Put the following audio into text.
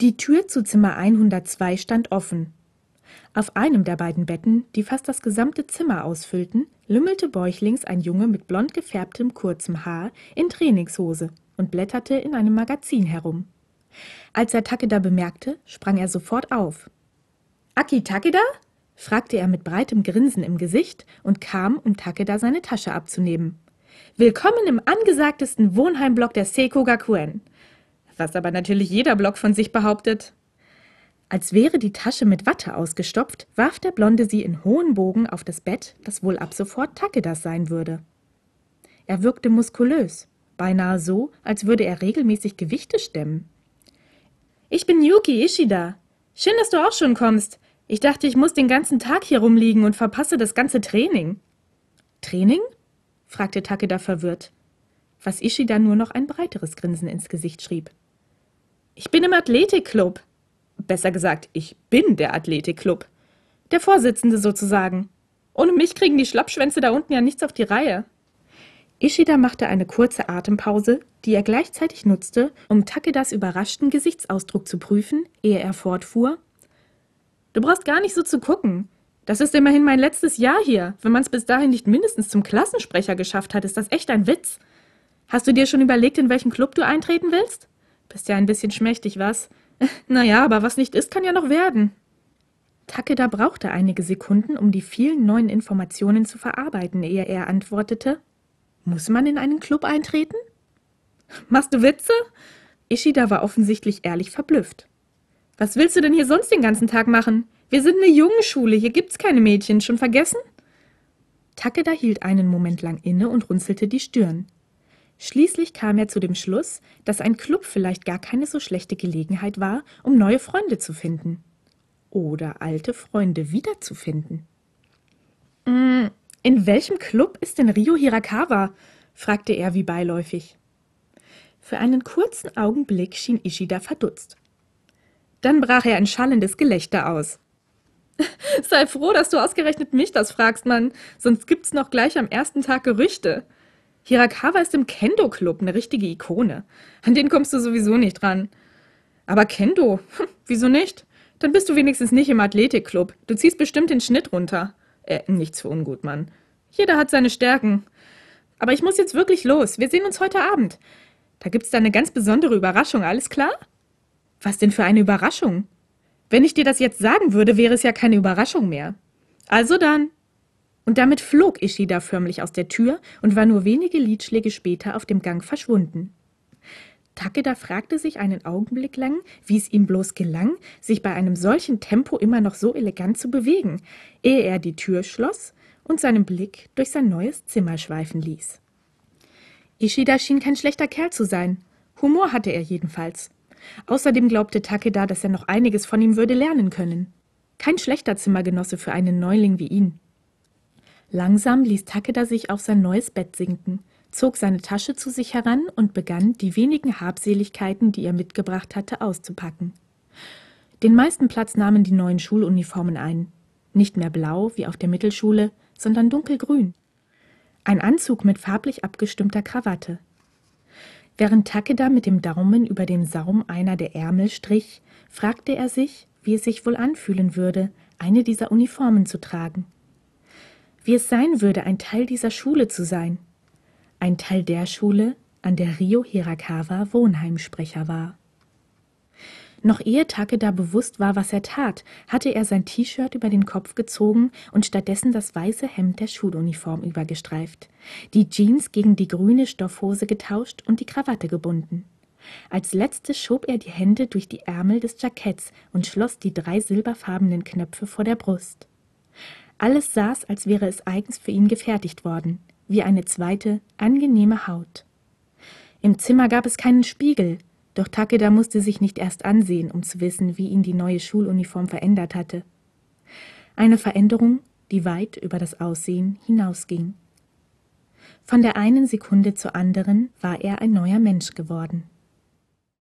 Die Tür zu Zimmer 102 stand offen. Auf einem der beiden Betten, die fast das gesamte Zimmer ausfüllten, lümmelte bäuchlings ein Junge mit blond gefärbtem kurzem Haar in Trainingshose und blätterte in einem Magazin herum. Als er Takeda bemerkte, sprang er sofort auf. Aki Takeda? fragte er mit breitem Grinsen im Gesicht und kam, um Takeda seine Tasche abzunehmen. Willkommen im angesagtesten Wohnheimblock der Seiko Gakuen. Was aber natürlich jeder Block von sich behauptet. Als wäre die Tasche mit Watte ausgestopft, warf der Blonde sie in hohen Bogen auf das Bett, das wohl ab sofort Takedas sein würde. Er wirkte muskulös, beinahe so, als würde er regelmäßig Gewichte stemmen. Ich bin Yuki Ishida. Schön, dass du auch schon kommst. Ich dachte, ich muss den ganzen Tag hier rumliegen und verpasse das ganze Training. Training? fragte Takeda verwirrt, was Ishida nur noch ein breiteres Grinsen ins Gesicht schrieb. Ich bin im Athletikclub. Besser gesagt, ich bin der Athletikclub. Der Vorsitzende sozusagen. Ohne mich kriegen die Schlappschwänze da unten ja nichts auf die Reihe. Ishida machte eine kurze Atempause, die er gleichzeitig nutzte, um Takedas überraschten Gesichtsausdruck zu prüfen, ehe er fortfuhr Du brauchst gar nicht so zu gucken. Das ist immerhin mein letztes Jahr hier. Wenn man es bis dahin nicht mindestens zum Klassensprecher geschafft hat, ist das echt ein Witz. Hast du dir schon überlegt, in welchen Club du eintreten willst? Bist ja ein bisschen schmächtig, was? Naja, aber was nicht ist, kann ja noch werden. Takeda brauchte einige Sekunden, um die vielen neuen Informationen zu verarbeiten, ehe er antwortete: Muss man in einen Club eintreten? Machst du Witze? Ishida war offensichtlich ehrlich verblüfft. Was willst du denn hier sonst den ganzen Tag machen? Wir sind eine Jungenschule, hier gibt's keine Mädchen. Schon vergessen? Takeda hielt einen Moment lang inne und runzelte die Stirn. Schließlich kam er zu dem Schluss, dass ein Club vielleicht gar keine so schlechte Gelegenheit war, um neue Freunde zu finden. Oder alte Freunde wiederzufinden. Mm, in welchem Club ist denn Rio Hirakawa? fragte er wie beiläufig. Für einen kurzen Augenblick schien Ishida verdutzt. Dann brach er ein schallendes Gelächter aus. Sei froh, dass du ausgerechnet mich das fragst, Mann, sonst gibt's noch gleich am ersten Tag Gerüchte. Hirakawa ist im Kendo-Club eine richtige Ikone. An den kommst du sowieso nicht ran. Aber Kendo? Hm, wieso nicht? Dann bist du wenigstens nicht im Athletikclub. Du ziehst bestimmt den Schnitt runter. Äh, nichts für ungut, Mann. Jeder hat seine Stärken. Aber ich muss jetzt wirklich los. Wir sehen uns heute Abend. Da gibt's da eine ganz besondere Überraschung, alles klar? Was denn für eine Überraschung? Wenn ich dir das jetzt sagen würde, wäre es ja keine Überraschung mehr. Also dann. Und damit flog Ishida förmlich aus der Tür und war nur wenige Liedschläge später auf dem Gang verschwunden. Takeda fragte sich einen Augenblick lang, wie es ihm bloß gelang, sich bei einem solchen Tempo immer noch so elegant zu bewegen, ehe er die Tür schloss und seinen Blick durch sein neues Zimmer schweifen ließ. Ishida schien kein schlechter Kerl zu sein. Humor hatte er jedenfalls. Außerdem glaubte Takeda, dass er noch einiges von ihm würde lernen können. Kein schlechter Zimmergenosse für einen Neuling wie ihn. Langsam ließ Takeda sich auf sein neues Bett sinken, zog seine Tasche zu sich heran und begann, die wenigen Habseligkeiten, die er mitgebracht hatte, auszupacken. Den meisten Platz nahmen die neuen Schuluniformen ein. Nicht mehr blau wie auf der Mittelschule, sondern dunkelgrün. Ein Anzug mit farblich abgestimmter Krawatte, Während Takeda mit dem Daumen über dem Saum einer der Ärmel strich, fragte er sich, wie es sich wohl anfühlen würde, eine dieser Uniformen zu tragen. Wie es sein würde, ein Teil dieser Schule zu sein. Ein Teil der Schule, an der Rio Hirakawa Wohnheimsprecher war. Noch ehe Takeda bewusst war, was er tat, hatte er sein T-Shirt über den Kopf gezogen und stattdessen das weiße Hemd der Schuluniform übergestreift, die Jeans gegen die grüne Stoffhose getauscht und die Krawatte gebunden. Als letztes schob er die Hände durch die Ärmel des Jacketts und schloss die drei silberfarbenen Knöpfe vor der Brust. Alles saß, als wäre es eigens für ihn gefertigt worden, wie eine zweite, angenehme Haut. Im Zimmer gab es keinen Spiegel, doch Takeda musste sich nicht erst ansehen, um zu wissen, wie ihn die neue Schuluniform verändert hatte. Eine Veränderung, die weit über das Aussehen hinausging. Von der einen Sekunde zur anderen war er ein neuer Mensch geworden.